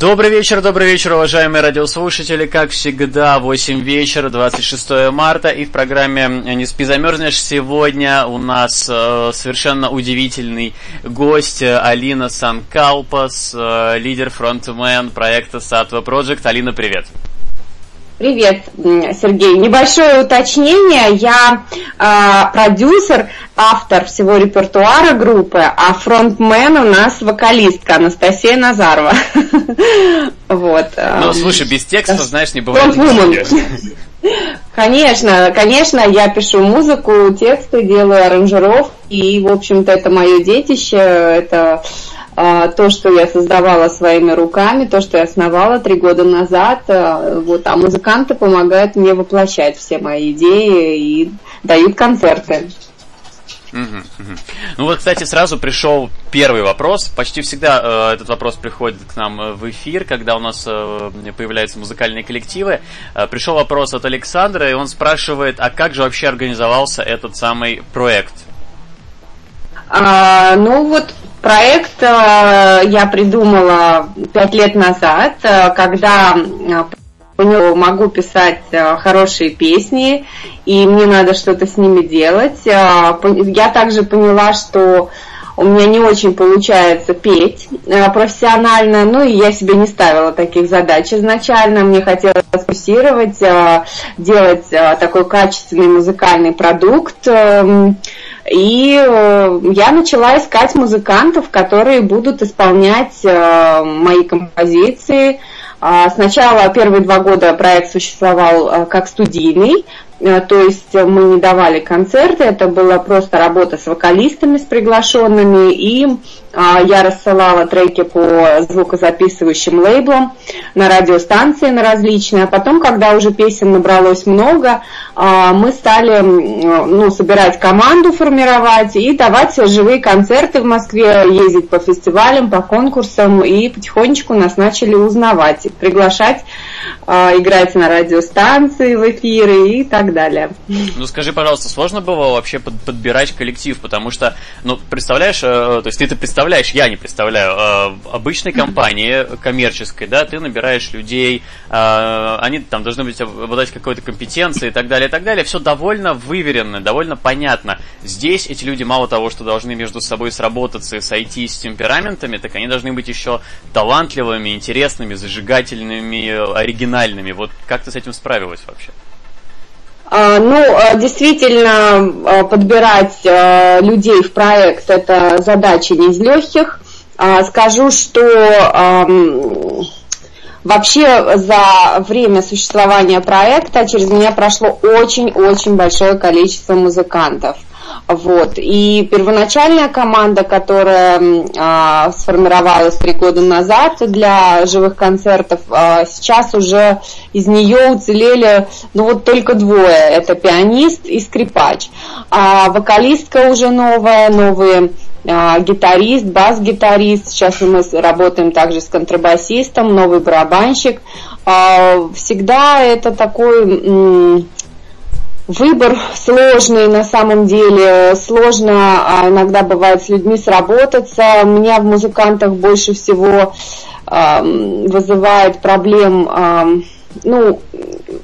Добрый вечер, добрый вечер, уважаемые радиослушатели. Как всегда, 8 вечера, 26 марта. И в программе «Не спи, замерзнешь» сегодня у нас э, совершенно удивительный гость Алина Санкалпас, э, лидер фронтмен проекта Сатва Project. Алина, привет. Привет, Сергей. Небольшое уточнение. Я э, продюсер, автор всего репертуара группы, а фронтмен у нас вокалистка Анастасия Назарова. Вот. Ну, слушай, без текста, знаешь, не бывает. Конечно, конечно, я пишу музыку, тексты, делаю аранжировки, и, в общем-то, это мое детище, это а, то, что я создавала своими руками, то, что я основала три года назад, а, вот, а музыканты помогают мне воплощать все мои идеи и дают концерты. Ну вот, кстати, сразу пришел первый вопрос. Почти всегда э, этот вопрос приходит к нам э, в эфир, когда у нас э, появляются музыкальные коллективы. Э, пришел вопрос от Александра, и он спрашивает, а как же вообще организовался этот самый проект? А, ну вот Проект э, я придумала пять лет назад, э, когда э, могу писать хорошие песни, и мне надо что-то с ними делать. Я также поняла, что у меня не очень получается петь профессионально, ну и я себе не ставила таких задач изначально. Мне хотелось фокусировать, делать такой качественный музыкальный продукт, эм, и э, я начала искать музыкантов, которые будут исполнять э, мои композиции. А, сначала первые два года проект существовал э, как студийный, то есть мы не давали концерты, это была просто работа с вокалистами, с приглашенными, и я рассылала треки по звукозаписывающим лейблам на радиостанции на различные. А потом, когда уже песен набралось много, а, мы стали ну, собирать команду, формировать и давать живые концерты в Москве, ездить по фестивалям, по конкурсам, и потихонечку нас начали узнавать, приглашать а, играть на радиостанции в эфиры и так далее. Ну скажи, пожалуйста, сложно было вообще под, подбирать коллектив, потому что, ну, представляешь, э, то есть ты это представляешь, я не представляю, э, обычной компании коммерческой, да, ты набираешь людей, э, они там должны быть обладать какой-то компетенцией и так далее, и так далее, все довольно выверенно, довольно понятно. Здесь эти люди мало того, что должны между собой сработаться и сойти с темпераментами, так они должны быть еще талантливыми, интересными, зажигательными, оригинальными. Вот как ты с этим справилась вообще? А, ну, а, действительно, а, подбирать людей в проект – это задача не из легких. Скажу, что вообще за время существования проекта через меня прошло очень-очень большое количество музыкантов – вот. И первоначальная команда, которая а, сформировалась три года назад для живых концертов, а, сейчас уже из нее уцелели ну вот только двое. Это пианист и скрипач. А вокалистка уже новая, новые а, гитарист, бас-гитарист. Сейчас мы работаем также с контрабасистом, новый барабанщик. А, всегда это такой Выбор сложный на самом деле, сложно а иногда бывает с людьми сработаться. Меня в музыкантах больше всего э, вызывает проблем, э, ну,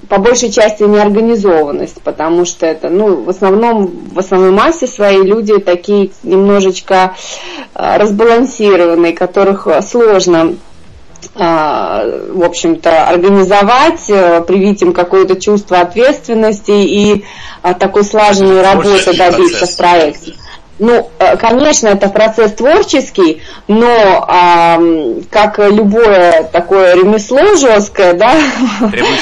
по большей части неорганизованность, потому что это, ну, в основном, в основной массе свои люди такие немножечко э, разбалансированные, которых сложно а, в общем-то, организовать, э, привить им какое-то чувство ответственности и а, такой слаженной работы добиться в проекте. Ну, э, конечно, это процесс творческий, но э, как любое такое ремесло жесткое, да,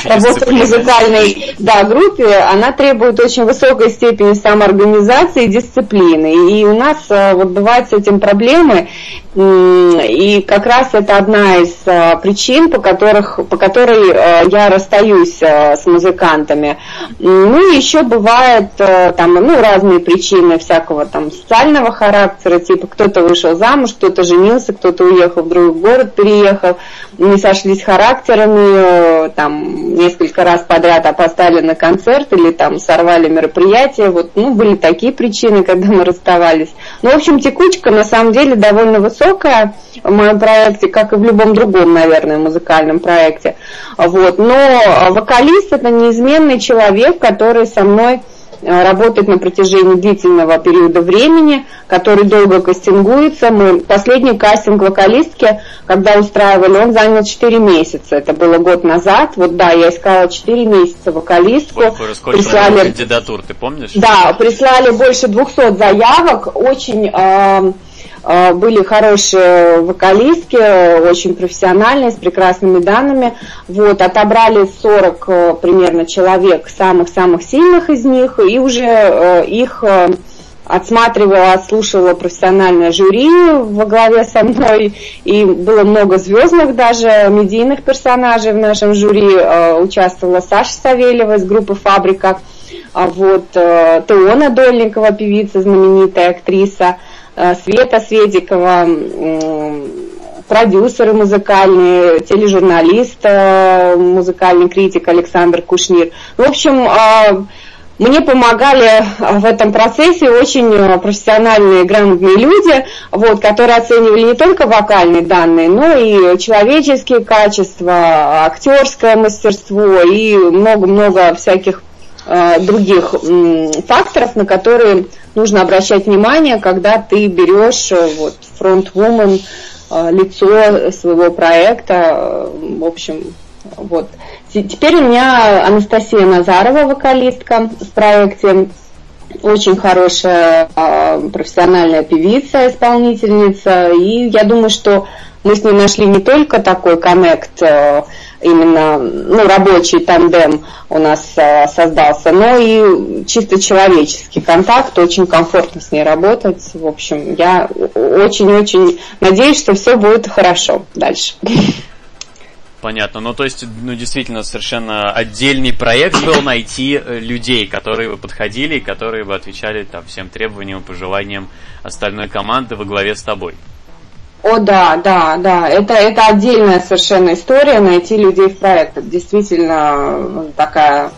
работа в музыкальной да, группе, она требует очень высокой степени самоорганизации и дисциплины. И у нас э, вот бывают с этим проблемы, и как раз это одна из э, причин, по, которых, по которой я расстаюсь с музыкантами. Ну, еще бывает там, ну, разные причины всякого там социального характера, типа кто-то вышел замуж, кто-то женился, кто-то уехал в другой город, переехал, не сошлись характерами, там несколько раз подряд опоздали на концерт или там сорвали мероприятие, вот, ну, были такие причины, когда мы расставались. Ну, в общем, текучка на самом деле довольно высокая в моем проекте, как и в любом другом, наверное, музыкальном проекте. Вот. Но вокалист это неизменный человек, который со мной Э, работает на протяжении длительного периода времени, который долго кастингуется. Мы последний кастинг вокалистки, когда устраивали, он занял 4 месяца. Это было год назад. Вот да, я искала 4 месяца вокалистку. Сколько, сколько прислали кандидатур, ты помнишь? Да, прислали больше 200 заявок. Очень э, были хорошие вокалистки, очень профессиональные, с прекрасными данными. Вот, отобрали 40 э, примерно человек, самых-самых сильных из них, и уже э, их э, отсматривала, отслушивала профессиональное жюри во главе со мной, и было много звездных даже медийных персонажей в нашем жюри. Участвовала Саша Савельева из группы «Фабрика», а вот Теона Дольникова, певица, знаменитая актриса – Э, Света Светикова, продюсеры музыкальные, тележурналист, э, музыкальный критик Александр Кушнир. В общем, э, мне помогали в этом процессе очень профессиональные, грамотные люди, вот, которые оценивали не только вокальные данные, но и человеческие качества, актерское мастерство и много-много всяких Э, других факторов, на которые нужно обращать внимание, когда ты берешь э, вот, фронт-вумен, э, лицо своего проекта, в общем, вот. Теперь у меня Анастасия Назарова, вокалистка в проекте, очень хорошая профессиональная певица, исполнительница, и я думаю, что мы с ней нашли не только такой коннект именно ну, рабочий тандем у нас э, создался, но и чисто человеческий контакт, очень комфортно с ней работать. В общем, я очень-очень надеюсь, что все будет хорошо дальше. Понятно. Ну, то есть, ну, действительно, совершенно отдельный проект был найти э, людей, которые бы подходили которые бы отвечали там всем требованиям пожеланиям остальной команды во главе с тобой. О, да, да, да. Это, это отдельная совершенно история найти людей в проект. Это действительно такая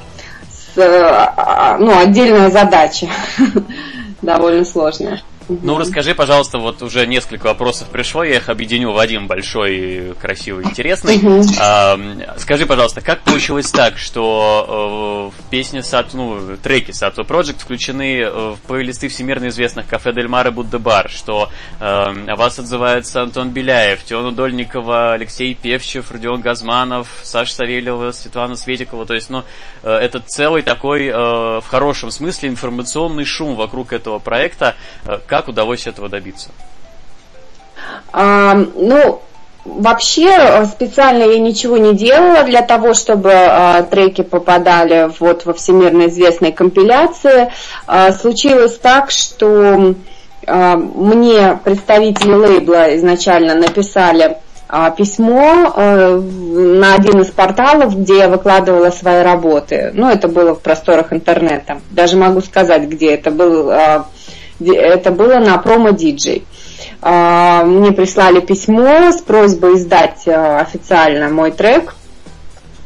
а, ну, отдельная задача. Довольно сложная. Ну, расскажи, пожалуйста, вот уже несколько вопросов пришло, я их объединю в один большой, красивый, интересный. А, скажи, пожалуйста, как получилось так, что э, в песне, ну, треки Сато Project включены э, в плейлисты всемирно известных кафе Дель Маре Будда Бар, что э, о вас отзывается Антон Беляев, Теона Дольникова, Алексей Певчев, Родион Газманов, Саша Савельева, Светлана Светикова, то есть, ну, э, это целый такой, э, в хорошем смысле, информационный шум вокруг этого проекта. Как как удалось этого добиться? А, ну, Вообще э, специально я ничего не делала для того, чтобы э, треки попадали вот во всемирно известные компиляции. Э, случилось так, что э, мне представители лейбла изначально написали э, письмо э, на один из порталов, где я выкладывала свои работы. Ну, это было в просторах интернета. Даже могу сказать, где это был это было на промо-диджей. А, мне прислали письмо с просьбой издать а, официально мой трек,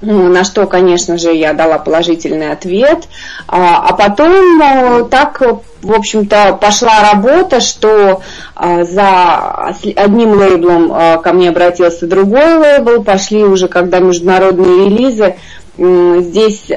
ну, на что, конечно же, я дала положительный ответ. А, а потом так, в общем-то, пошла работа, что за одним лейблом ко мне обратился другой лейбл, пошли уже, когда международные релизы, здесь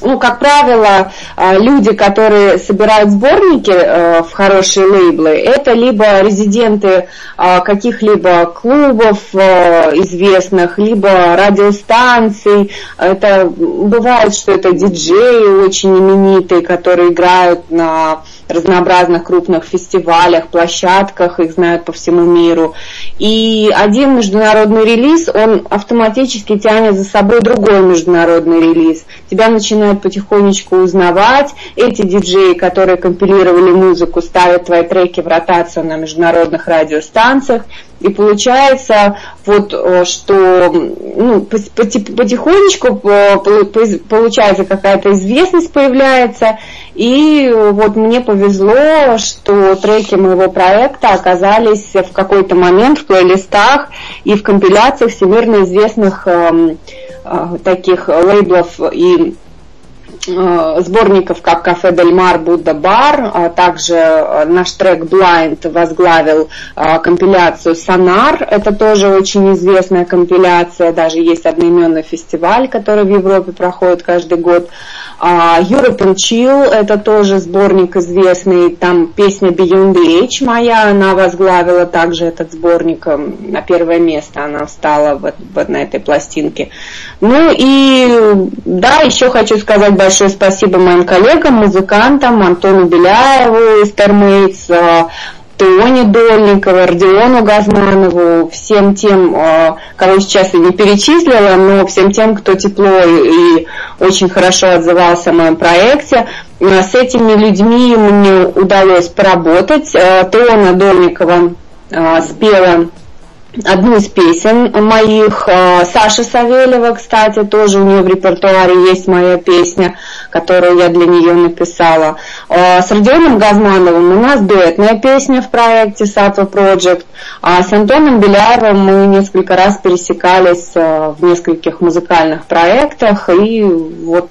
ну, как правило, э, люди, которые собирают сборники э, в хорошие лейблы, это либо резиденты каких-либо клубов известных, либо радиостанций. Это бывает, что это диджеи очень именитые, которые играют на разнообразных крупных фестивалях, площадках, их знают по всему миру. И один международный релиз, он автоматически тянет за собой другой международный релиз. Тебя начинают потихонечку узнавать. Эти диджеи, которые компилировали музыку, ставят твои треки в ротацию на международных радиостанциях. И получается, вот, э, что ну, потихонечку э, получается какая-то известность появляется. И вот мне повезло, что треки моего проекта оказались в какой-то момент в плейлистах и в компиляциях всемирно известных э, э, таких лейблов и сборников, как «Кафе Дель Мар», «Будда Бар». А также э, наш трек «Blind» возглавил э, компиляцию «Сонар». Это тоже очень известная компиляция. Даже есть одноименный фестиваль, который в Европе проходит каждый год. А, European Chill – это тоже сборник известный. Там песня Beyond the Age моя, она возглавила также этот сборник. На первое место она встала вот, вот на этой пластинке. Ну и да, еще хочу сказать большое спасибо моим коллегам, музыкантам, Антону Беляеву из Термейтс, Тоне Дольникову, Родиону Газманову, всем тем, а, кого сейчас я не перечислила, но всем тем, кто тепло и очень хорошо отзывался о моем проекте. А, с этими людьми мне удалось поработать. Тона Дольникова спела одну из песен моих. Э, Саша Савельева, кстати, тоже у нее в репертуаре есть моя песня, которую я для нее написала. Э, с Родионом Газмановым у нас дуэтная песня в проекте Сатва Project. А с Антоном Беляевым мы несколько раз пересекались э, в нескольких музыкальных проектах. И вот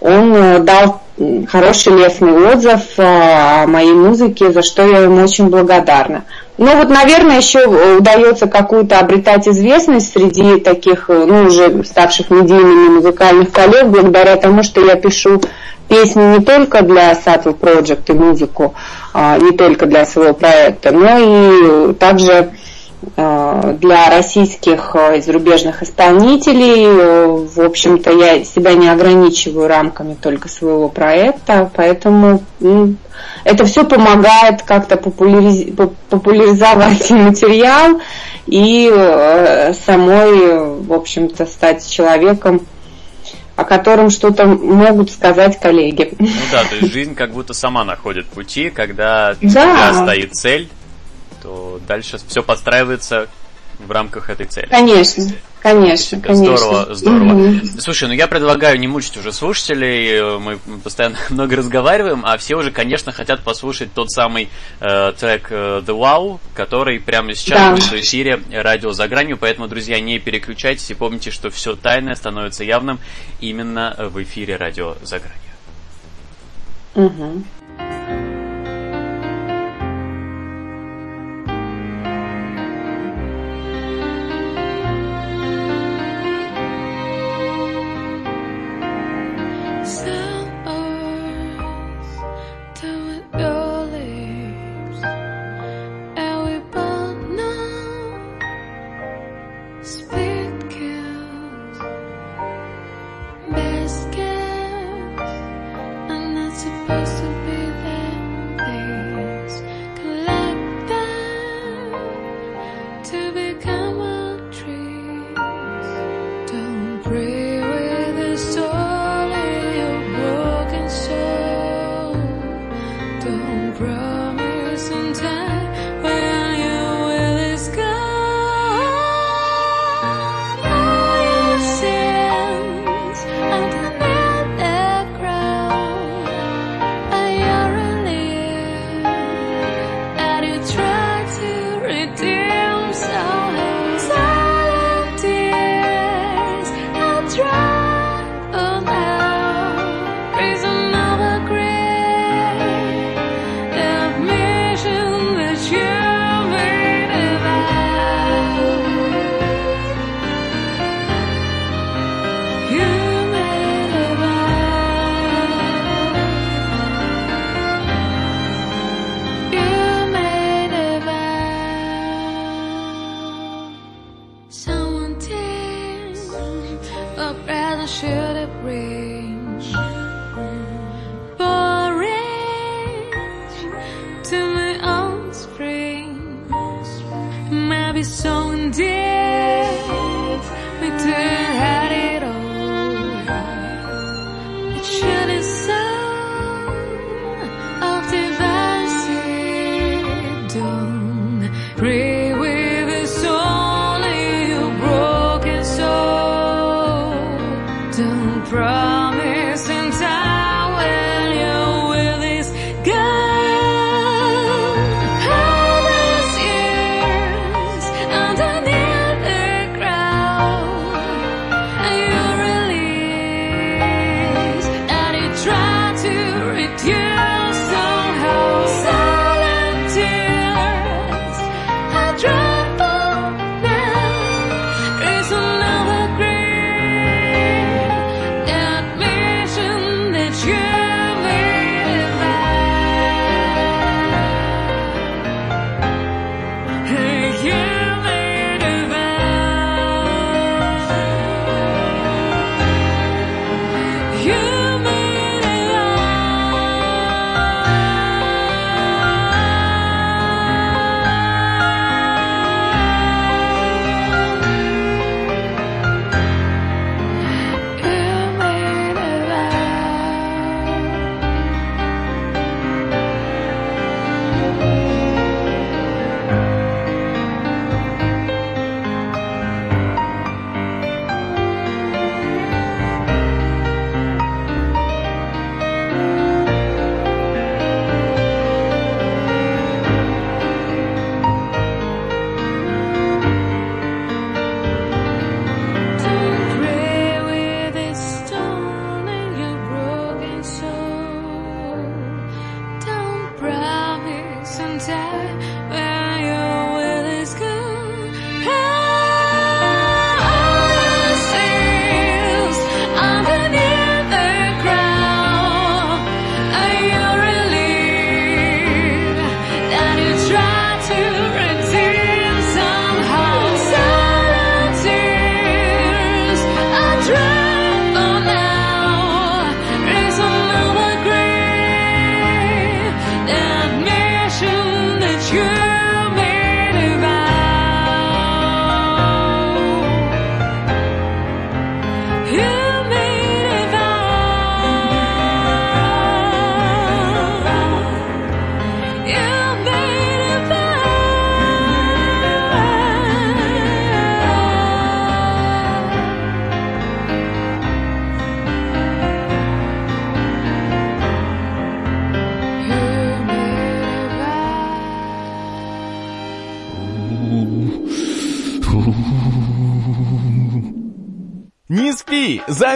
он дал хороший лестный отзыв о моей музыке, за что я ему очень благодарна. Ну вот, наверное, еще удается какую-то обретать известность среди таких, э, ну, уже ставших медийными музыкальных коллег, благодаря тому, что я пишу песни не только для Sattel Project и музыку, а, не только для своего проекта, но и также для российских и зарубежных исполнителей. В общем-то, я себя не ограничиваю рамками только своего проекта, поэтому это все помогает как-то популяриз... популяризовать материал и э, самой, в общем-то, стать человеком, о котором что-то могут сказать коллеги. Ну да, то есть жизнь как будто сама находит пути, когда у тебя стоит цель, то дальше все подстраивается в рамках этой цели. Конечно. Конечно, конечно. Здорово, здорово. Угу. Слушай, ну я предлагаю не мучить уже слушателей, мы постоянно много разговариваем, а все уже, конечно, хотят послушать тот самый э, трек э, The Wow, который прямо сейчас да. будет в эфире радио за гранью, поэтому, друзья, не переключайтесь и помните, что все тайное становится явным именно в эфире радио за гранью. Угу.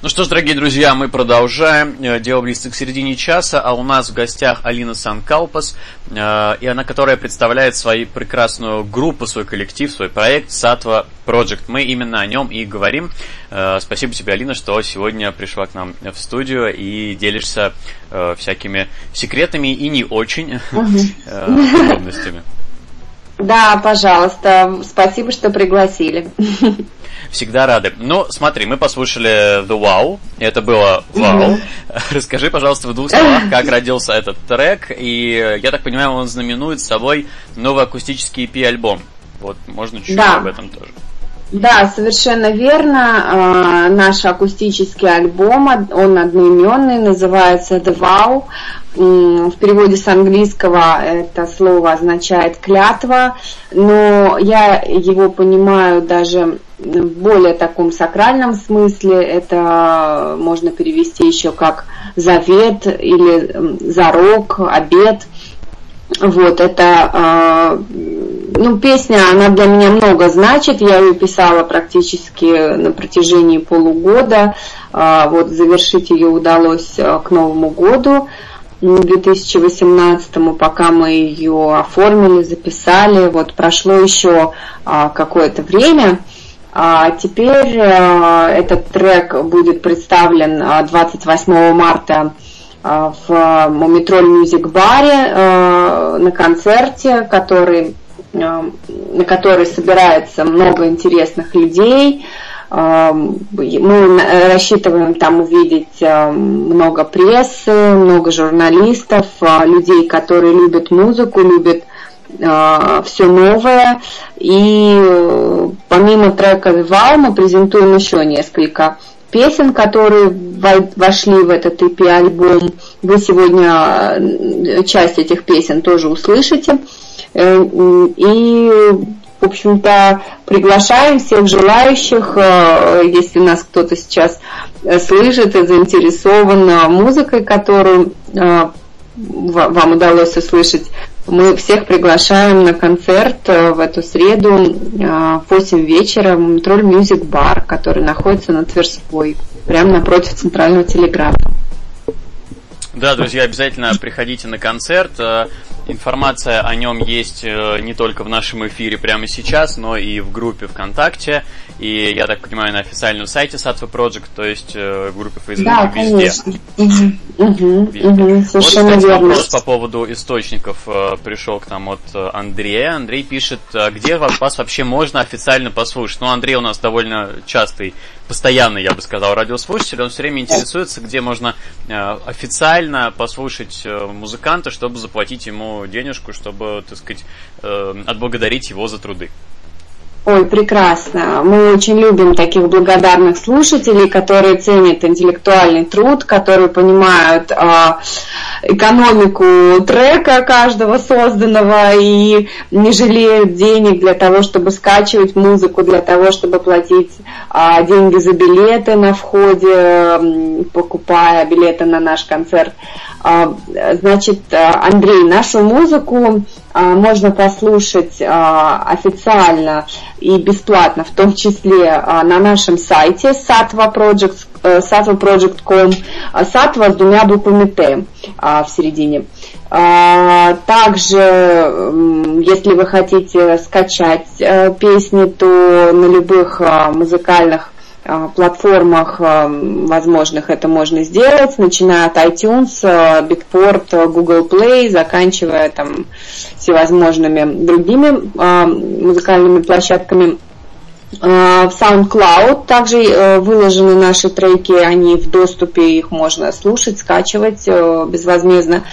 Ну что ж, дорогие друзья, мы продолжаем. Э, дело близится к середине часа, а у нас в гостях Алина Санкалпас, э, и она, которая представляет свою прекрасную группу, свой коллектив, свой проект Сатва Project. Мы именно о нем и говорим. Э, спасибо тебе, Алина, что сегодня пришла к нам в студию и делишься всякими секретами и не очень подробностями. Да, пожалуйста. Спасибо, что пригласили. Всегда рады. Ну, смотри, мы послушали The Wow. Это было вау. Расскажи, пожалуйста, в двух словах, как родился этот трек. И я так понимаю, он знаменует собой новый акустический EP-альбом. Вот, можно чуть-чуть да. об этом тоже. Да, совершенно верно. А, наш акустический альбом, он одноименный, называется The Vow. В переводе с английского это слово означает клятва, но я его понимаю даже более таком сакральном смысле. Это можно перевести еще как завет или зарок, обет. Вот, это, э, ну, песня, она для меня много значит, я ее писала практически на протяжении полугода, э, вот, завершить ее удалось э, к Новому году, 2018, пока мы ее оформили, записали, вот, прошло еще какое-то время, А теперь этот трек будет представлен 28 марта в Мумитроль Мюзик Баре на концерте, который, на который собирается много интересных людей. Мы рассчитываем там увидеть много прессы, много журналистов, людей, которые любят музыку, любят все новое. И помимо трека «Вау» мы презентуем еще несколько песен, которые вошли в этот EP-альбом. Вы сегодня часть этих песен тоже услышите. Э, и в общем-то, приглашаем всех желающих, э, если нас кто-то сейчас э, слышит и заинтересован музыкой, которую э, вам удалось услышать, мы всех приглашаем на концерт в эту среду в 8 вечера в Тролль Мюзик Бар, который находится на Тверской, прямо напротив Центрального телеграфа. Да, друзья, обязательно приходите на концерт. Информация о нем есть э, не только в нашем эфире прямо сейчас, но и в группе ВКонтакте. И, я так понимаю, на официальном сайте Satva Project, то есть э, в группе Facebook да, везде. Конечно. Угу, везде. Угу, вот, кстати, вопрос по поводу источников э, пришел к нам от Андрея. Андрей пишет, «А где вас вообще можно официально послушать? Ну, Андрей у нас довольно частый постоянный, я бы сказал, радиослушатель, он все время интересуется, где можно э, официально послушать э, музыканта, чтобы заплатить ему денежку, чтобы, так сказать, э, отблагодарить его за труды. Ой, прекрасно. Мы очень любим таких благодарных слушателей, которые ценят интеллектуальный труд, которые понимают а, экономику трека каждого созданного и не жалеют денег для того, чтобы скачивать музыку, для того, чтобы платить а, деньги за билеты на входе, покупая билеты на наш концерт. А, значит, Андрей, нашу музыку можно послушать а, официально и бесплатно, в том числе а, на нашем сайте satvaproject.com, satvaproject.com, satva с двумя буквами Т в середине. Также, если вы хотите скачать песни, то на любых музыкальных платформах возможных это можно сделать, начиная от iTunes, Beatport, Google Play, заканчивая там всевозможными другими музыкальными площадками. В SoundCloud также э, выложены наши треки, они в доступе, их можно слушать, скачивать э, безвозмездно.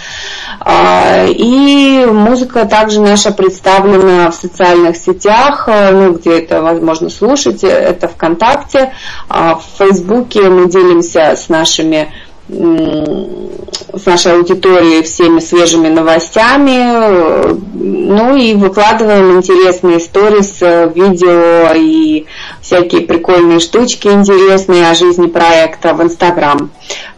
И музыка также наша представлена в социальных сетях, э, ну, где это возможно слушать, это ВКонтакте, в Фейсбуке мы делимся с нашими с нашей аудиторией всеми свежими новостями, ну и выкладываем интересные истории с видео и всякие прикольные штучки интересные о жизни проекта в Инстаграм.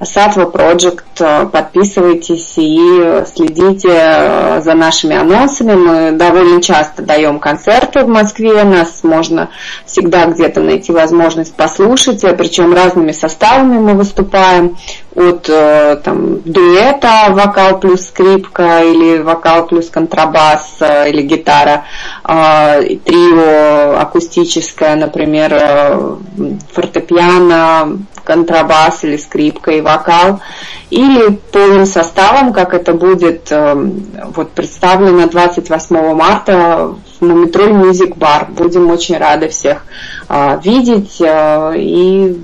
Сатва Project, подписывайтесь и следите за нашими анонсами. Мы довольно часто даем концерты в Москве, нас можно всегда где-то найти возможность послушать, причем разными составами мы выступаем от э, там, дуэта вокал плюс скрипка или вокал плюс контрабас э, или гитара, а, трио акустическое, например, э, фортепиано, контрабас или скрипка и вокал, или полным составом, как это будет вот, представлено 28 марта на метро Music Bar. Будем очень рады всех видеть и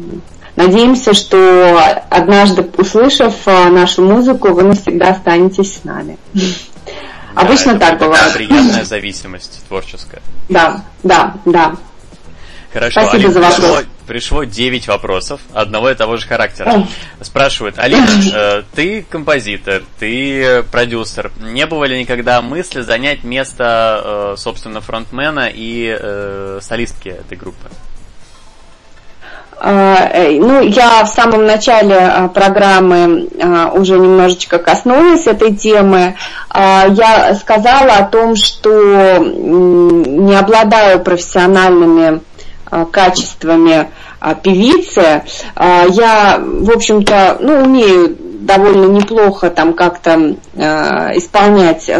Надеемся, что однажды, услышав а, нашу музыку, вы навсегда останетесь с нами. Да, Обычно так бывает. приятная зависимость творческая. Да, да, да. Хорошо, Спасибо Алина, за вопрос. Пришло, пришло 9 вопросов одного и того же характера. Спрашивают, Алина, э, ты композитор, ты продюсер. Не было ли никогда мысли занять место, э, собственно, фронтмена и э, солистки этой группы? А, э, ну, я в самом начале а, программы а, уже немножечко коснулась этой темы. Я сказала о том, что не обладаю профессиональными качествами певицы. Я, в общем-то, ну, умею довольно неплохо там как-то исполнять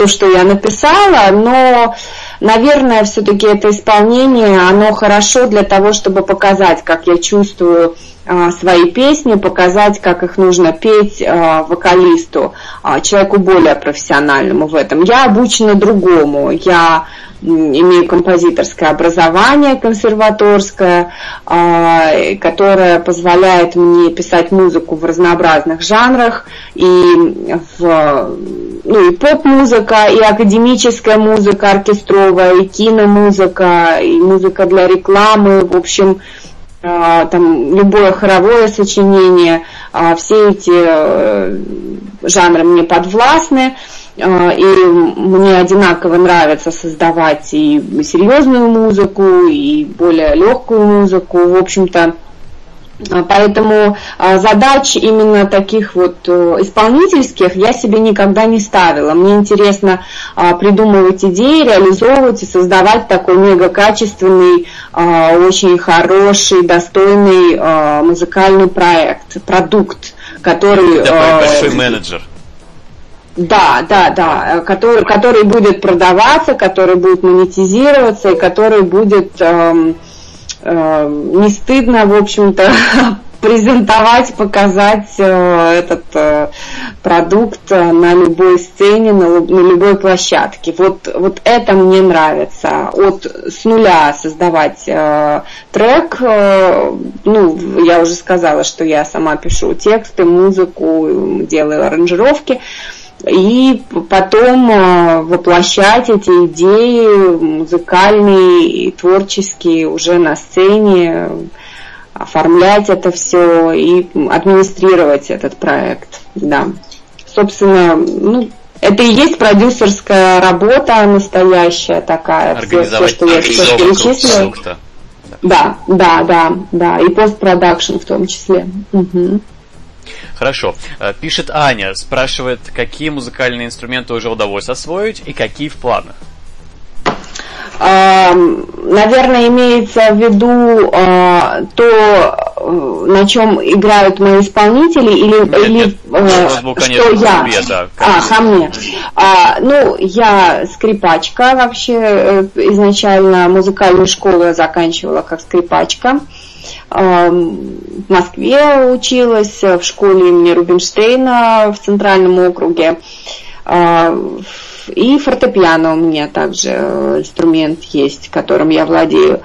то, что я написала, но, наверное, все-таки это исполнение, оно хорошо для того, чтобы показать, как я чувствую а, свои песни, показать, как их нужно петь а, вокалисту, а, человеку более профессиональному в этом. Я обучена другому. Я имею композиторское образование консерваторское, которое позволяет мне писать музыку в разнообразных жанрах, и, в, ну, и поп-музыка, и академическая музыка оркестровая, и киномузыка, и музыка для рекламы, в общем, а, там любое хоровое сочинение, а, все эти э, жанры мне подвластны, а, и мне одинаково нравится создавать и серьезную музыку, и более легкую музыку, в общем-то, а, поэтому а, задач именно таких вот э, исполнительских я себе никогда не ставила. Мне интересно а, придумывать идеи, реализовывать и создавать такой мега качественный, очень хороший, достойный музыкальный проект, продукт, который... Такой большой менеджер. Да, да, да, который, который будет продаваться, который будет монетизироваться и который будет эм, Э, не стыдно, в общем-то, презентовать, показать э, этот э, продукт на любой сцене, на, на любой площадке. Вот, вот это мне нравится. От с нуля создавать э, трек, э, ну, я уже сказала, что я сама пишу тексты, музыку, делаю аранжировки. Э, и потом э, воплощать эти идеи музыкальные и творческие уже на сцене, оформлять это все и администрировать этот проект. Да. Собственно, ну, это и есть продюсерская работа настоящая такая, все, все что я перечислила. Да, да, да, да, и постпродакшн в том числе. Угу. Хорошо. Э, пишет Аня, спрашивает, какие музыкальные инструменты уже удалось освоить и какие в планах? Наверное, имеется в виду а, то, э, на чем играют мои исполнители, или, нет, или нет, э, был, конечно, что я. Тебе, да, а, ко мне. А, ну, я скрипачка вообще изначально музыкальную школу я заканчивала как скрипачка в Москве училась, в школе имени Рубинштейна в Центральном округе. А, и фортепиано у меня также э, инструмент есть, которым я владею.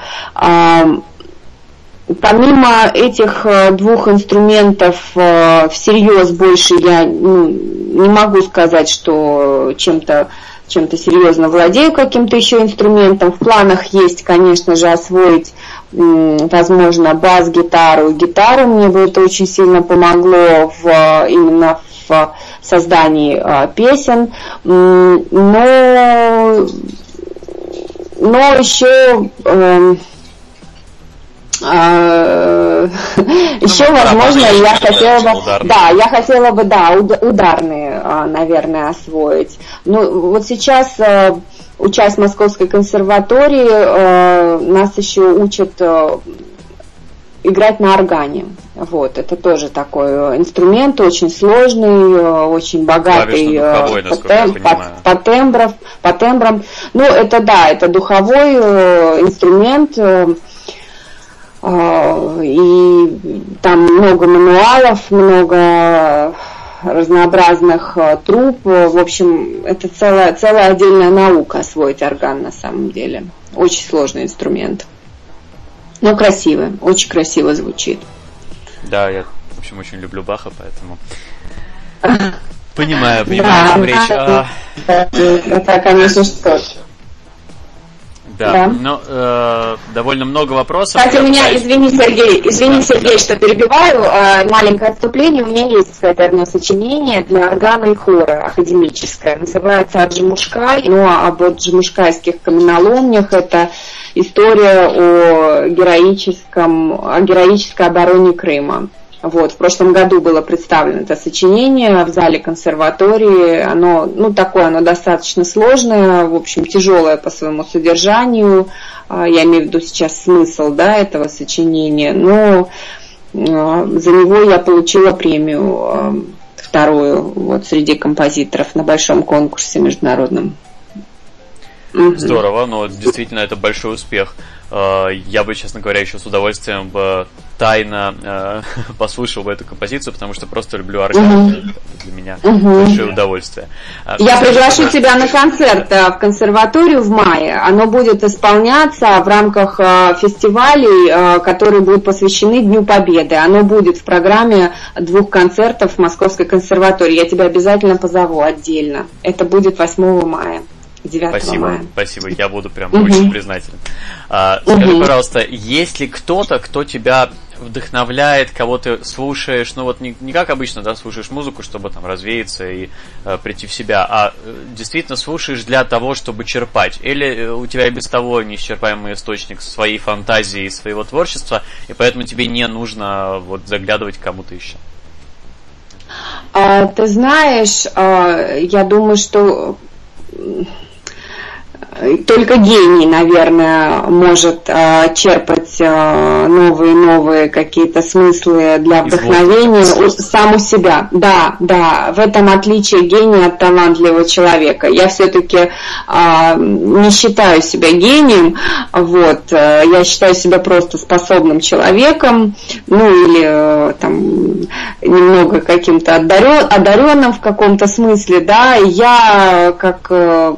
Помимо этих э, двух инструментов э, всерьез больше я ну, не могу сказать, что чем-то чем-то серьезно владею каким-то еще инструментом. В планах есть, конечно же, освоить возможно, бас-гитару и гитару. Мне бы это очень сильно помогло в, именно в создании а, песен. Но, но еще э, э, еще, возможно, я хотела бы, да, я хотела бы, да, ударные, наверное, освоить. Ну, вот сейчас э, учась в Московской консерватории, э, нас еще учат э, играть на органе. Вот, это тоже такой инструмент, очень сложный, э, очень богатый духовой, по, тем, по, по, тембров, по тембрам. Ну, это да, это духовой инструмент, и там много мануалов, много разнообразных э, труб. В общем, это целая, целая отдельная наука освоить орган на самом деле. Очень сложный инструмент. Но красивый, очень красиво звучит. Да, я, в общем, очень люблю Баха, поэтому понимаю, понимаю, о чем речь. А это, конечно, что да, да. но э, довольно много вопросов. Кстати, у меня, извини, Сергей, извини, Сергей, что перебиваю, э, маленькое отступление. У меня есть, кстати, одно сочинение для органа и хора академическое. Называется «Аджимушкай». Ну, а об аджимушкайских каменоломнях это история о героическом, о героической обороне Крыма. Вот, в прошлом году было представлено это сочинение в зале консерватории. Оно, ну, такое, оно достаточно сложное, в общем, тяжелое по своему содержанию. А, я имею в виду сейчас смысл, да, этого сочинения. Но а, за него я получила премию а, вторую вот среди композиторов на большом конкурсе международном. Здорово, но действительно это большой успех. Э, я бы, честно говоря, еще с удовольствием бы тайно э, послушал бы эту композицию, потому что просто люблю орган. Угу. Для меня угу. большое удовольствие. А, я приглашу тебя на концерт э, в консерваторию в мае. Оно будет исполняться в рамках фестивалей, которые будут посвящены Дню Победы. Оно будет в программе двух концертов в Московской консерватории. Я тебя обязательно позову отдельно. Это будет 8 мая. 9 спасибо, мая. Спасибо, я буду прям угу. очень признателен. А, скажи, угу. пожалуйста, есть ли кто-то, кто тебя вдохновляет, кого ты слушаешь, ну вот не, не как обычно, да, слушаешь музыку, чтобы там развеяться и э, прийти в себя, а э, действительно слушаешь для того, чтобы черпать. Или э, у тебя и без того неисчерпаемый источник своей фантазии, своего творчества, и поэтому тебе не нужно вот заглядывать к кому-то еще. А, ты знаешь, а, я думаю, что только гений, наверное, может э, черпать э, новые-новые какие-то смыслы для вдохновения у, сам у себя. Да, да, в этом отличие гения от талантливого человека. Я все-таки э, не считаю себя гением, вот, э, я считаю себя просто способным человеком, ну или э, там немного каким-то одарен, одаренным в каком-то смысле, да, я как э,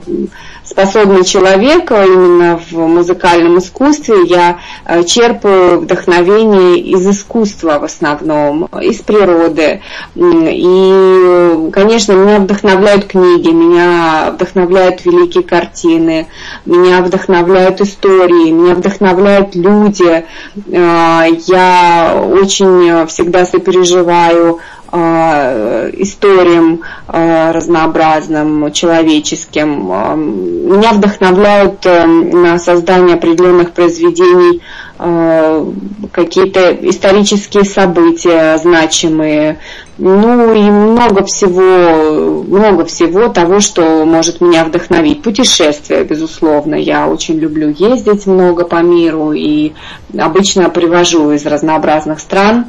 способный человек а именно в музыкальном искусстве. Я э, черпаю вдохновение из искусства в основном, из природы. И, конечно, меня вдохновляют книги, меня вдохновляют великие картины, меня вдохновляют истории, меня вдохновляют люди. Э, я очень всегда сопереживаю историям э, разнообразным, человеческим. Э, меня вдохновляют на создание определенных произведений какие-то исторические события значимые, ну и много всего, много всего того, что может меня вдохновить. Путешествия, безусловно, я очень люблю ездить много по миру и обычно привожу из разнообразных стран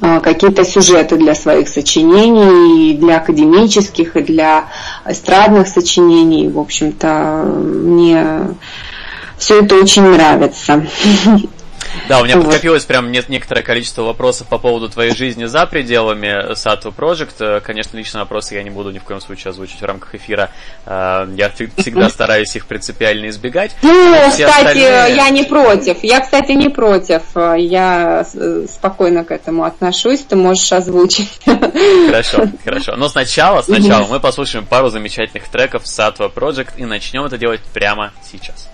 какие-то сюжеты для своих сочинений, и для академических, и для эстрадных сочинений. В общем-то, мне все это очень нравится. Да, у меня вот. подкопилось прям нет некоторое количество вопросов по поводу твоей жизни за пределами Sato Project. Э, конечно, личные вопросы я не буду ни в коем случае озвучить в рамках эфира. Э, я всегда стараюсь их принципиально избегать. Ну, кстати, остальные... я не против. Я, кстати, не против. Я спокойно к этому отношусь. Ты можешь озвучить. Хорошо, хорошо. Но сначала, сначала мы послушаем пару замечательных треков Satwa Project и начнем это делать прямо сейчас.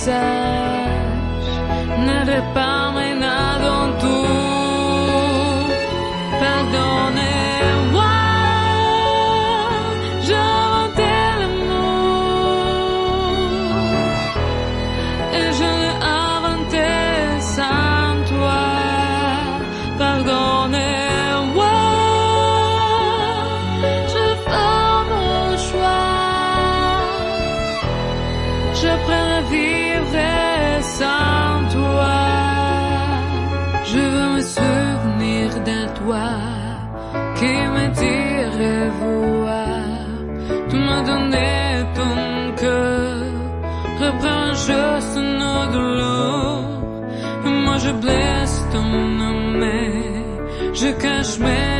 Visage ne répare je blesse ton nom, je cache mes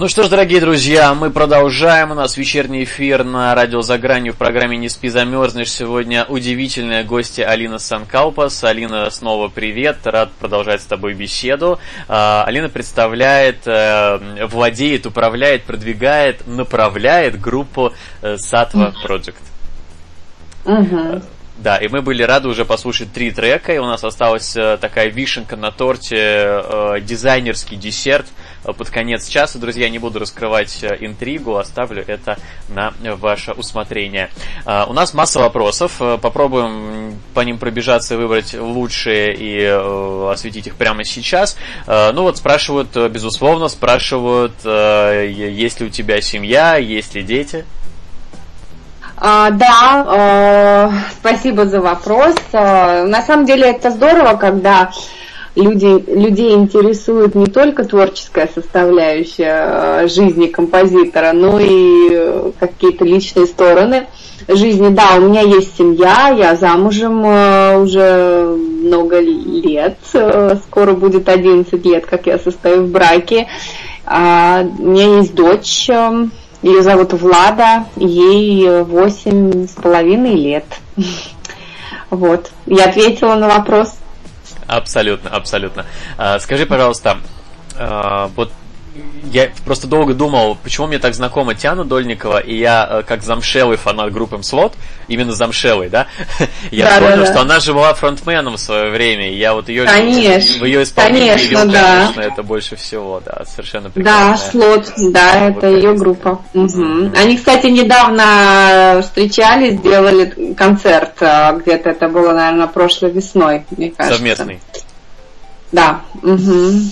Ну что ж, дорогие друзья, мы продолжаем. У нас вечерний эфир на радио «За гранью» в программе «Не спи, замерзнешь». Сегодня удивительная гостья Алина Санкалпас. Алина, снова привет. Рад продолжать с тобой беседу. А, Алина представляет, э, владеет, управляет, продвигает, направляет группу э, Satva Project. Мгм. Да, и мы были рады уже послушать три трека, и у нас осталась э, такая вишенка на торте, э, дизайнерский десерт э, под конец часа. Друзья, не буду раскрывать э, интригу, оставлю это на э, ваше усмотрение. Э, у нас масса вопросов, э, попробуем по ним пробежаться и выбрать лучшие и э, осветить их прямо сейчас. Э, ну вот спрашивают, э, безусловно, спрашивают, э, есть ли у тебя семья, есть ли дети? А, да, э, спасибо за вопрос. Э, на самом деле это здорово, когда люди, людей интересует не только творческая составляющая э, жизни композитора, но и э, какие-то личные стороны жизни. Да, у меня есть семья, я замужем э, уже много лет, скоро будет 11 лет, как я состою в браке. А, У меня есть дочь, ее зовут Влада, ей восемь с половиной лет. Вот. Я ответила на вопрос. Абсолютно, абсолютно. А, Скажи, пожалуйста, а, вот я просто долго думал, почему мне так знакома Тиана Дольникова, и я, э, как замшелый фанат группы МСЛОТ, именно замшелый, да, я Да, да, понял, да. что она же была фронтменом в свое время, и я вот ее Конечно, в ее исполнении конечно, любил, да. конечно, это больше всего, да, совершенно Да, прекрасная. слот, да, это ее группа. Мгм. Они, кстати, недавно встречались, сделали концерт, э, где-то это было, наверное, прошлой весной, мне кажется. Совместный. Да. мгм.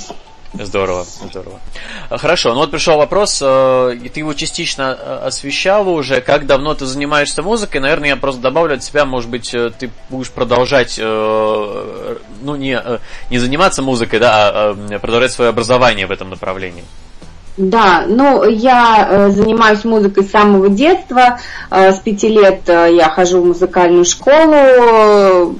Здорово, здорово. А, Хорошо, ну вот пришел вопрос, э, ты его частично э, освещала уже. Как давно ты занимаешься музыкой? Наверное, я просто добавлю от себя, может быть, э, ты будешь продолжать, э, ну, не, э, не заниматься музыкой, да, а э, продолжать свое образование в этом направлении. Да, ну я э, занимаюсь музыкой с самого детства. Э, с пяти лет э, я хожу в музыкальную школу.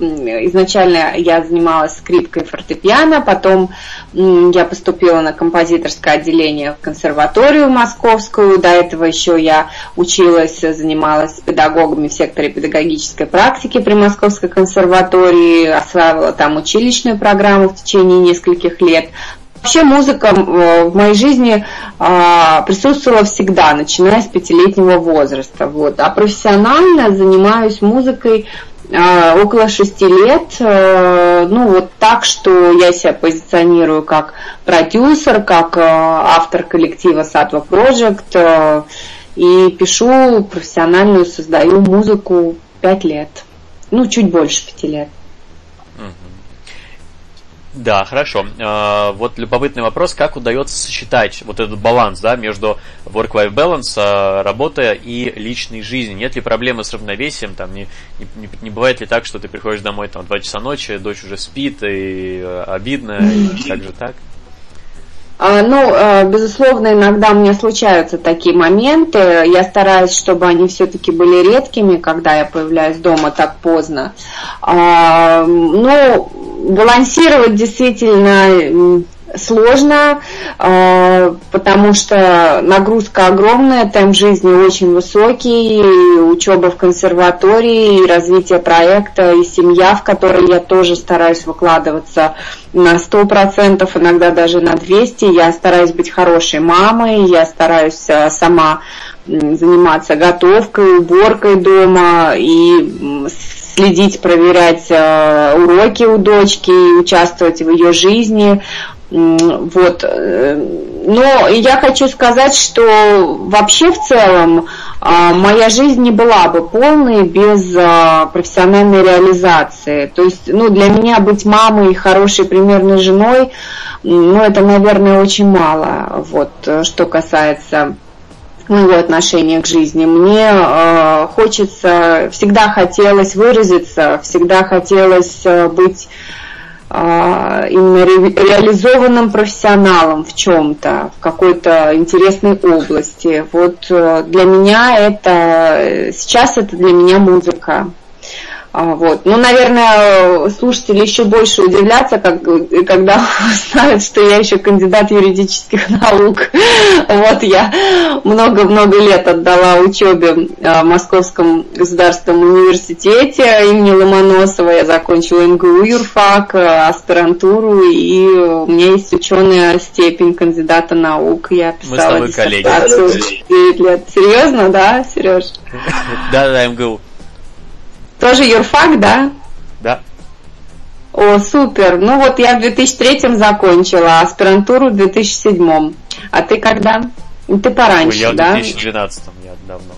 Изначально я занималась скрипкой фортепиано, потом я поступила на композиторское отделение в консерваторию московскую. До этого еще я училась, занималась педагогами в секторе педагогической практики при Московской консерватории, осваивала там училищную программу в течение нескольких лет. Вообще музыка э, в моей жизни а, присутствовала всегда, начиная с пятилетнего возраста. Вот. А профессионально занимаюсь музыкой а, около шести лет. Э, Ну вот так, что я себя позиционирую как продюсер, как э, автор коллектива Satva Project э, и пишу профессиональную, создаю музыку пять лет. Ну, чуть больше пяти лет. Да, хорошо. Э, Вот любопытный вопрос, как удается сочетать вот этот баланс, да, между work-life balance, э, работа и личной жизнью? Нет ли проблемы с равновесием? Там не, не, не бывает ли так, что ты приходишь домой там в 2 часа ночи, дочь уже спит, и э, обидно, и как же так? А, Ну, безусловно, иногда у меня случаются такие моменты. Я стараюсь, чтобы они все-таки были редкими, когда я появляюсь дома так поздно. А, Ну, балансировать действительно сложно, э, потому что нагрузка огромная, темп жизни очень высокий, учеба в консерватории, развитие проекта, и семья, в которой я тоже стараюсь выкладываться на 100%, иногда даже на 200%. Я стараюсь быть хорошей мамой, я стараюсь э, сама заниматься готовкой, уборкой дома и следить, проверять э, уроки у дочки, участвовать в ее жизни. Вот. э, Но я хочу сказать, что вообще в целом а, моя жизнь не была бы полной без а, профессиональной реализации. То есть, ну, для меня быть мамой и хорошей примерной женой, ну, это, наверное, очень мало. Вот, э, что касается моего отношения к жизни. Мне э, хочется, всегда хотелось выразиться, всегда хотелось э, быть э, именно ре- реализованным профессионалом в чем-то, в какой-то интересной области. Вот э, для меня это, сейчас это для меня музыка. А, Вот. Ну, наверное, слушатели еще больше удивлятся, как, когда узнают, что я еще кандидат юридических наук. Вот я много-много лет отдала учебе а, в Московском государственном университете имени Ломоносова. Я закончила МГУ юрфак, аспирантуру, и у меня есть ученая степень кандидата наук. Я Мы с писала тобой коллеги. диссертацию 9 лет. Серьезно, да, Сереж? Да, да, МГУ. Тоже юрфак, да? Да. О, супер. Ну вот я в 2003 закончила, аспирантуру в 2007. А ты когда? Ты пораньше, Ой, я в да? 2012 я давно.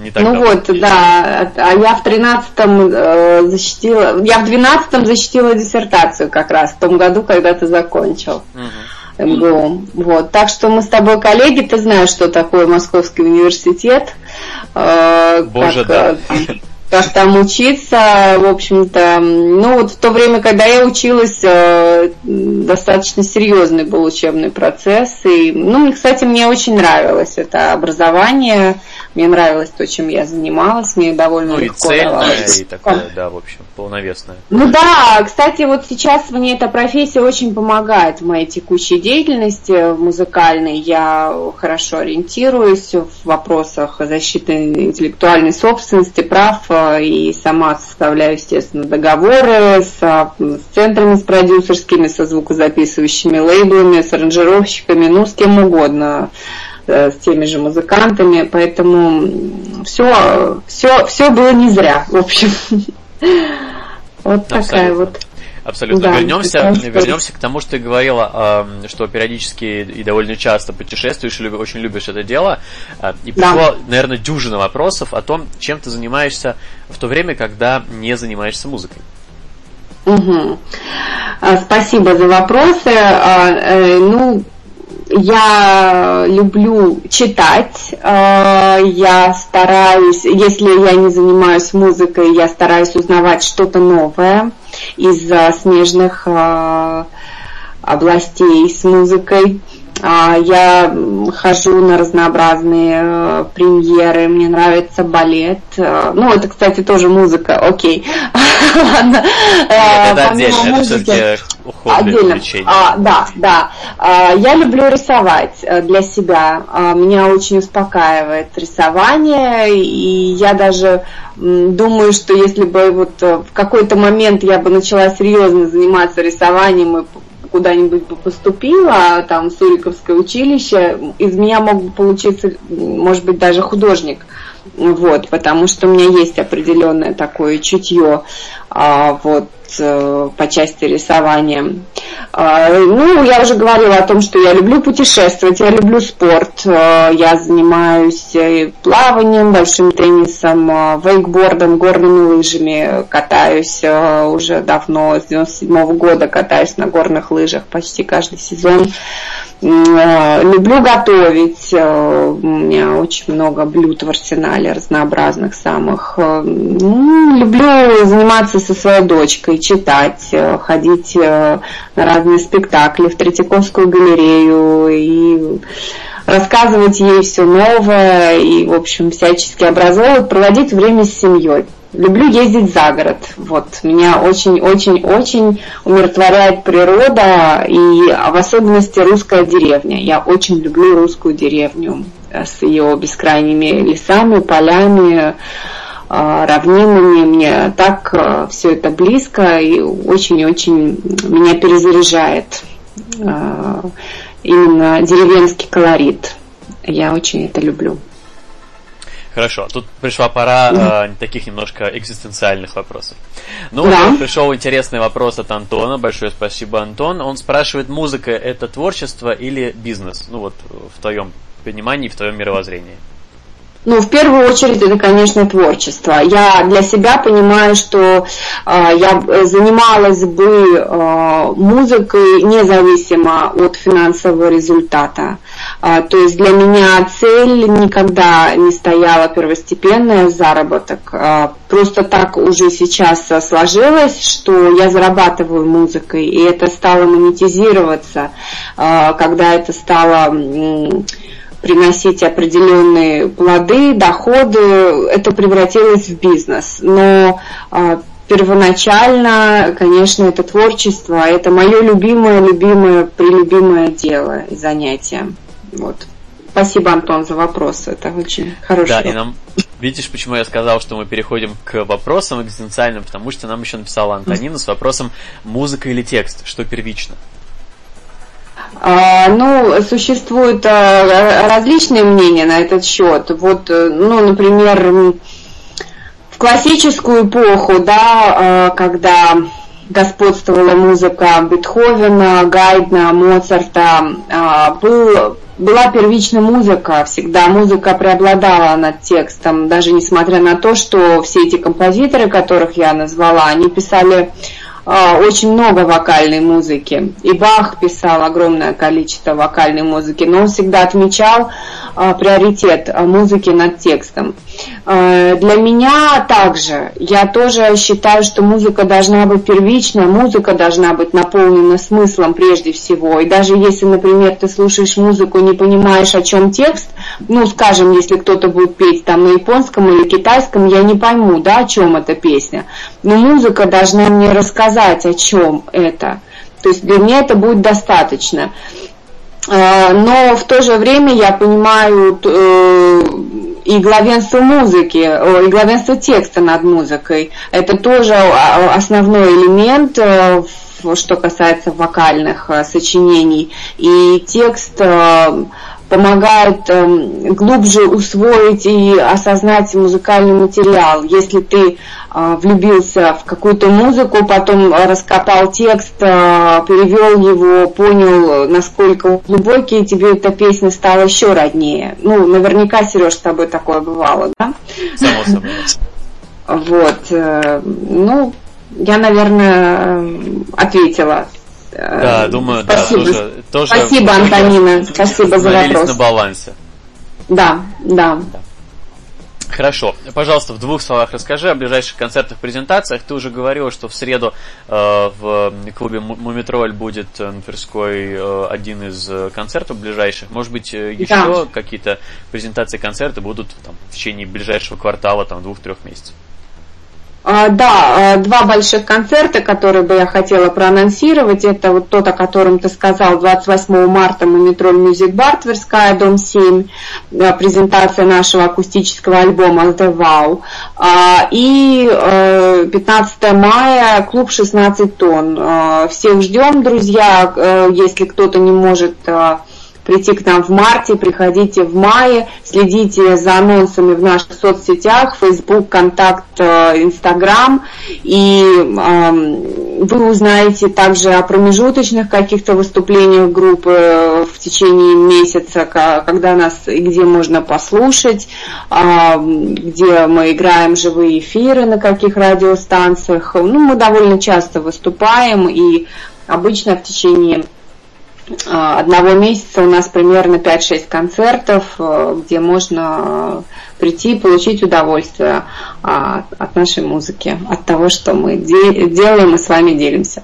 Не так Ну давно. вот, да. А я в 13-м э, защитила, я в 12-м защитила диссертацию как раз, в том году, когда ты закончил. Мгм. МГУ. Вот. Так что мы с тобой коллеги, ты знаешь, что такое Московский университет. э, Боже, как, да. э, как там учиться, в общем-то. Ну вот в то время, когда я училась, э, достаточно серьезный был учебный процесс. И, ну, кстати, мне очень нравилось это образование. Мне нравилось то, чем я занималась. Мне довольно Ну и легко цельное, давалось. и такое, да, в общем, полновесное. Ну да, кстати, вот сейчас мне эта профессия очень помогает в моей текущей деятельности музыкальной. Я хорошо ориентируюсь в вопросах защиты интеллектуальной собственности, прав, э, и сама составляю, естественно, договоры с, а, с центрами, с продюсерскими, со звукозаписывающими лейблами, с аранжировщиками, ну, с кем угодно э, с теми же музыкантами, поэтому все, все, все было не зря, в общем. Вот такая вот. Абсолютно. Да, вернемся, вернемся к тому, что ты говорила, эм, что периодически и довольно часто путешествуешь, и очень любишь это дело. Э, И Да. пришло, наверное, дюжина вопросов о том, чем ты занимаешься в то время, когда не занимаешься музыкой. А, Спасибо за вопросы. А, э, Ну, я люблю читать. А, Я стараюсь, если я не занимаюсь музыкой, я стараюсь узнавать что-то новое из смежных а, областей с музыкой. А, Я хожу на разнообразные э, премьеры, мне нравится балет. Э, Ну, это, кстати, тоже музыка, окей. Ладно. Э, это отдельно, это все-таки Отдельно. А, да, да. Я люблю рисовать для себя. Меня очень успокаивает рисование, и я даже думаю, что если бы вот в какой-то момент я бы начала серьезно заниматься рисованием и куда-нибудь поступила, там, в Суриковское училище, из меня мог бы получиться, может быть, даже художник. Вот, потому что у меня есть определенное такое чутье а, вот, по части рисования. А, ну, я уже говорила о том, что я люблю путешествовать, я люблю спорт, э, я занимаюсь э, плаванием, большим теннисом, э, вейкбордом, горными лыжами, катаюсь э, уже давно, с 97 года катаюсь на горных лыжах почти каждый сезон. Э, Люблю готовить, э, у меня очень много блюд в арсенале разнообразных самых. Э, Люблю заниматься со своей дочкой, читать, ходить на разные спектакли, в Третьяковскую галерею и рассказывать ей все новое и, в общем, всячески образовывать, проводить время с семьей. Люблю ездить за город. Вот. Меня очень-очень-очень умиротворяет природа и в особенности русская деревня. Я очень люблю русскую деревню э, с ее бескрайними лесами, полями, э, равнинами. Мне так все это близко и очень-очень меня перезаряжает э, именно деревенский колорит. Я очень это люблю. Хорошо, тут пришла пора э, таких немножко экзистенциальных вопросов. Ну, Да. пришел интересный вопрос от Антона. Большое спасибо, Антон. Он спрашивает, музыка это творчество или бизнес? Ну вот в твоем понимании, в твоем мировоззрении. Ну, в первую очередь, это, конечно, творчество. Я для себя понимаю, что э, я занималась бы э, музыкой независимо от финансового результата. Э, то есть для меня цель никогда не стояла первостепенная заработок. Э, просто так уже сейчас сложилось, что я зарабатываю музыкой, и это стало монетизироваться, э, когда это стало... Э, приносить определенные плоды, доходы, это превратилось в бизнес. Но э, первоначально, конечно, это творчество, это мое любимое, любимое, прелюбимое дело и занятие. Вот. Спасибо, Антон, за вопрос. Это очень хороший. Да, и нам Видишь, почему я сказал, что мы переходим к вопросам экзистенциальным, потому что нам еще написала Антонина с вопросом музыка или текст, что первично? А, ну, существуют а, различные мнения на этот счет. Вот, э, ну, например, в классическую эпоху, да, а, когда господствовала музыка Бетховена, Гайдна, Моцарта, был, была первичная музыка, всегда музыка преобладала над текстом, даже несмотря на то, что все эти композиторы, которых я назвала, они писали очень много вокальной музыки. И Бах писал огромное количество вокальной музыки, но он всегда отмечал а, приоритет а, музыки над текстом. Для меня также, я тоже считаю, что музыка должна быть первичная, музыка должна быть наполнена смыслом прежде всего. И даже если, например, ты слушаешь музыку, не понимаешь, о чем текст, ну, скажем, если кто-то будет петь там на японском или китайском, я не пойму, да, о чем эта песня. Но музыка должна мне рассказать, о чем это. То есть для меня это будет достаточно. Но в то же время я понимаю э, и главенство музыки, и главенство текста над музыкой. Это тоже основной элемент, э, что касается вокальных э, сочинений. И текст э, помогает глубже усвоить и осознать музыкальный материал. Если ты влюбился в какую-то музыку, потом раскопал текст, перевел его, понял, насколько глубокий, тебе эта песня стала еще роднее. Ну, наверняка, Сереж, с тобой такое бывало, да? Само собой. Вот. Э, ну, я, наверное, ответила. Да, думаю, Спасибо. да, тоже, тоже Спасибо, Антонина. Спасибо за вопрос. на балансе. Да, да. Хорошо. Пожалуйста, в двух словах расскажи о ближайших концертах, презентациях. Ты уже говорила, что в среду э, в клубе Му- Мумитроль будет э, Тверской э, один из э, концертов ближайших. Может быть, э, еще Да. какие-то презентации, концерты будут там, в течение ближайшего квартала, там, двух-трех месяцев. А, Да, а, два больших концерта, которые бы я хотела проанонсировать. Это вот тот, о котором ты сказал, 28 марта Мумитроль Мюзик Бар, Тверская, дом 7, а, презентация нашего акустического альбома The Wow. А, И э, 15 мая клуб 16 тонн. Всех ждем, друзья. Э, Если кто-то не может прийти к нам в марте, приходите в мае, следите за анонсами в наших соцсетях, Facebook, Контакт, э, Инстаграм, и эм, вы узнаете также о промежуточных каких-то выступлениях группы э, в течение месяца, когда нас и где можно послушать, эм, где мы играем живые эфиры, на каких радиостанциях. Ну, мы довольно часто выступаем, и обычно в течение одного месяца у нас примерно 5-6 концертов, э, где можно э, прийти и получить удовольствие а, от нашей музыки, от того, что мы де- делаем и с вами делимся.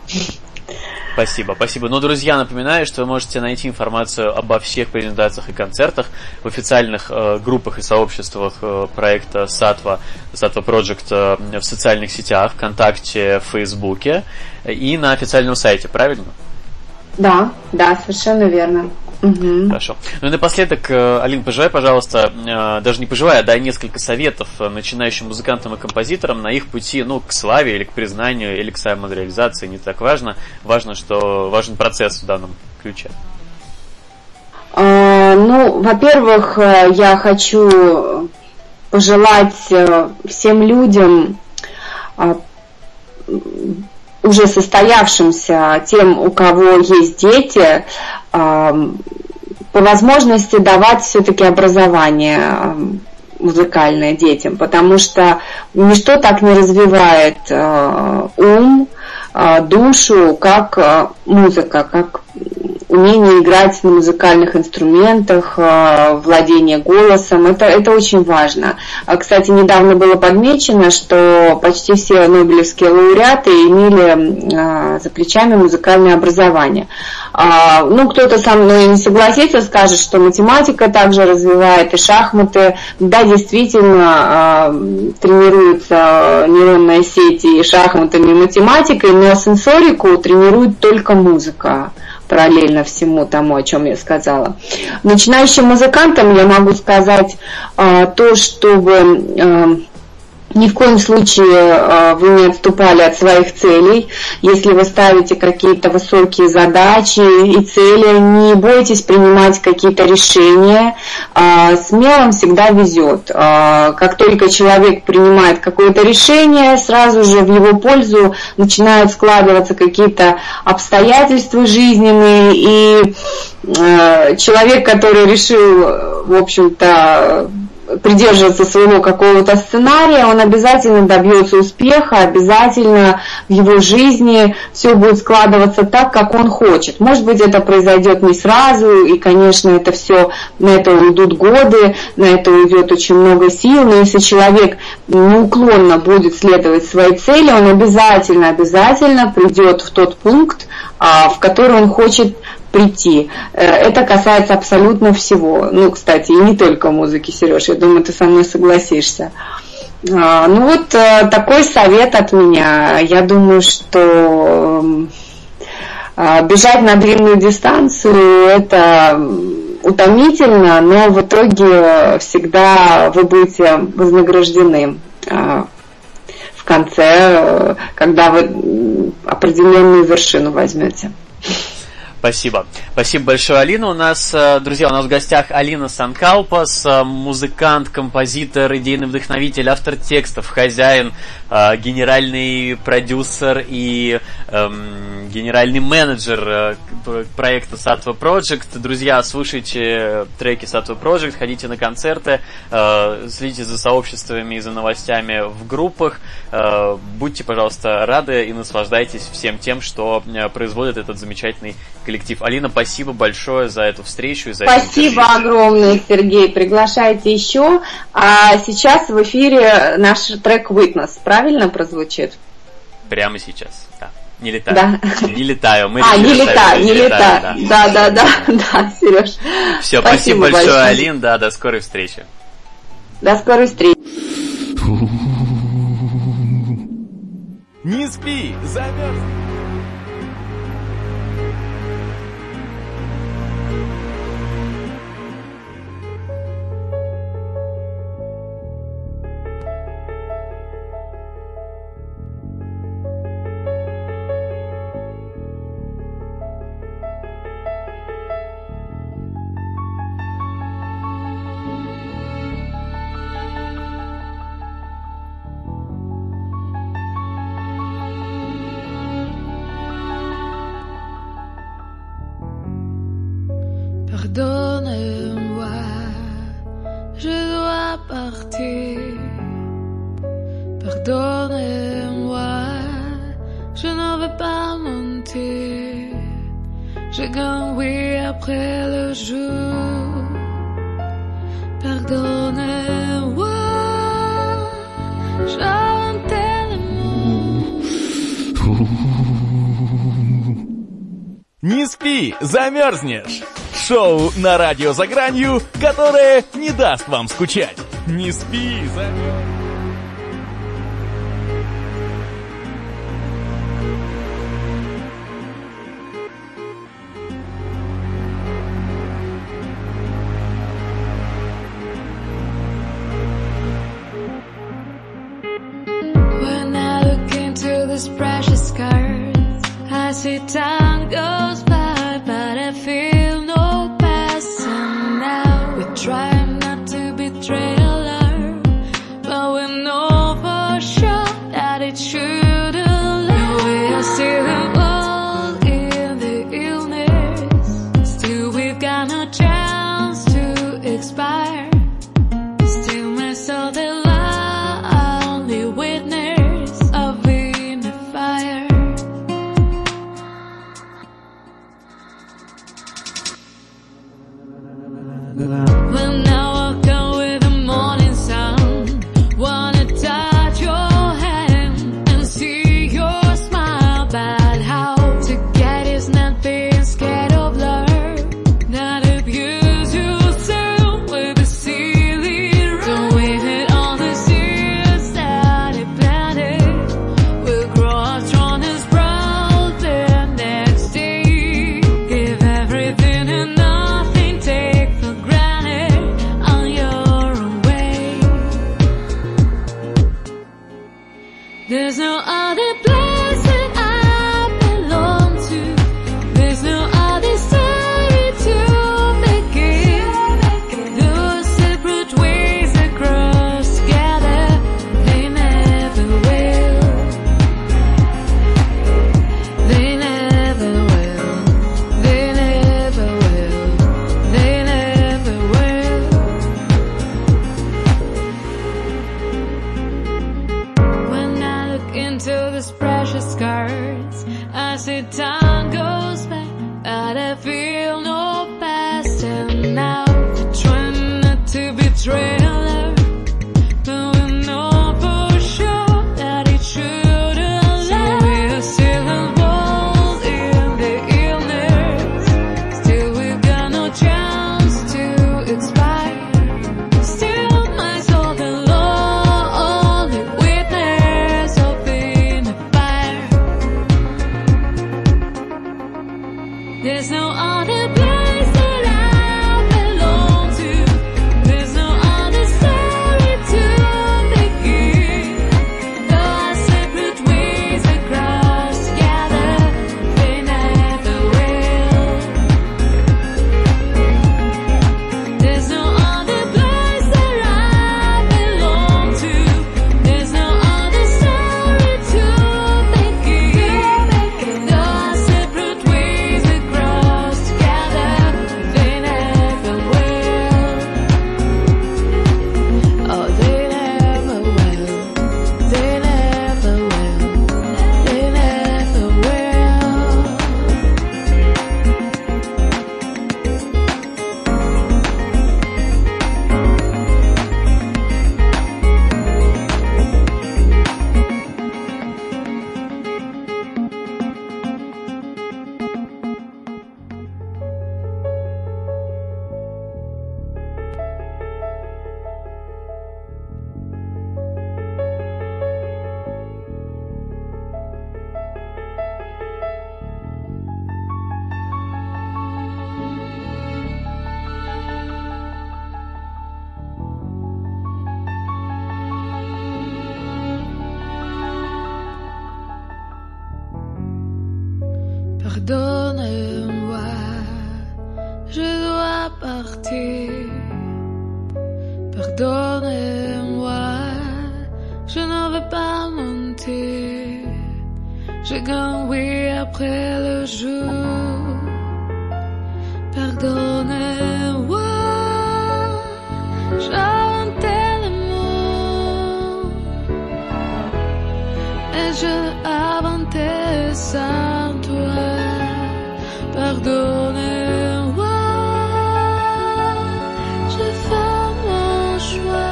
Спасибо, спасибо. Ну, друзья, напоминаю, что вы можете найти информацию обо всех презентациях и концертах в официальных э, группах и сообществах э, проекта Сатва, Сатва Project э, в социальных сетях, ВКонтакте, Фейсбуке и на официальном сайте, правильно? Да, совершенно верно. Мгм. Хорошо. Ну и напоследок, э, Алин, пожелай, пожалуйста, э, даже не пожелай, а дай несколько советов э, начинающим музыкантам и композиторам на их пути, ну, к славе или к признанию, или к самореализации, не так важно. Важно, что важен процесс в данном ключе. А, Ну, во-первых, я хочу пожелать всем людям, а, уже состоявшимся, тем, у кого есть дети, а, по возможности давать все-таки образование. А, музыкальное детям, потому что ничто так не развивает э, ум, душу, как музыка, как умение играть на музыкальных инструментах, э, владение голосом, это, это очень важно. А, Кстати, недавно было подмечено, что почти все нобелевские лауреаты имели э, за плечами музыкальное образование. А, Ну, кто-то со мной не согласится, скажет, что математика также развивает и шахматы. Да, действительно, э, тренируются нейронные сети и шахматами, и математикой, но сенсорику тренирует только музыка параллельно всему тому, о чем я сказала. Начинающим музыкантам я могу сказать а, то, чтобы а, ни в коем случае а, вы не отступали от своих целей. Если вы ставите какие-то высокие задачи и цели, не бойтесь принимать какие-то решения. А, Смелым всегда везет. А, Как только человек принимает какое-то решение, сразу же в его пользу начинают складываться какие-то обстоятельства жизненные, и человек, который решил, в общем-то, придерживаться своего какого-то сценария, он обязательно добьется успеха, обязательно в его жизни все будет складываться так, как он хочет. Может быть, это произойдет не сразу, и, конечно, это все, на это уйдут годы, на это уйдет очень много сил, но если человек неуклонно будет следовать своей цели, он обязательно, обязательно придет в тот пункт, а, в который он хочет прийти. Э, Это касается абсолютно всего. Ну, кстати, и не только музыки, Сереж, я думаю, ты со мной согласишься. А, Ну вот э, такой совет от меня. Я думаю, что а, бежать на длинную дистанцию это утомительно, но в итоге всегда вы будете вознаграждены а, в конце, э, когда вы определенную вершину возьмете. Спасибо. Спасибо большое, Алина. У нас, э, друзья, у нас в гостях Алина Санкалпас, э, музыкант, композитор, идейный вдохновитель, автор текстов, хозяин, э, генеральный продюсер и эм, генеральный менеджер проекта Satva Project. Друзья, слушайте треки Satva Project, ходите на концерты, э, следите за сообществами и за новостями в группах. Э, Будьте, пожалуйста, рады и наслаждайтесь всем тем, что производит этот замечательный коллектив. Алина, спасибо большое за эту встречу и за это Спасибо интервью. огромное, Сергей. Приглашайте еще. А сейчас в эфире наш трек Witness. Правильно прозвучит? Прямо сейчас. Да. Не летаю. Да. Не летаю. Мы а, не ставить, не летай. да. Да, да, да, да, Сереж. Все, спасибо, большое, Алин. Да, до скорой встречи. До скорой встречи. Не спи, замерз. Замерзнешь. Шоу на радио за гранью, которое не даст вам скучать. Не спи, замерзнешь. Bye.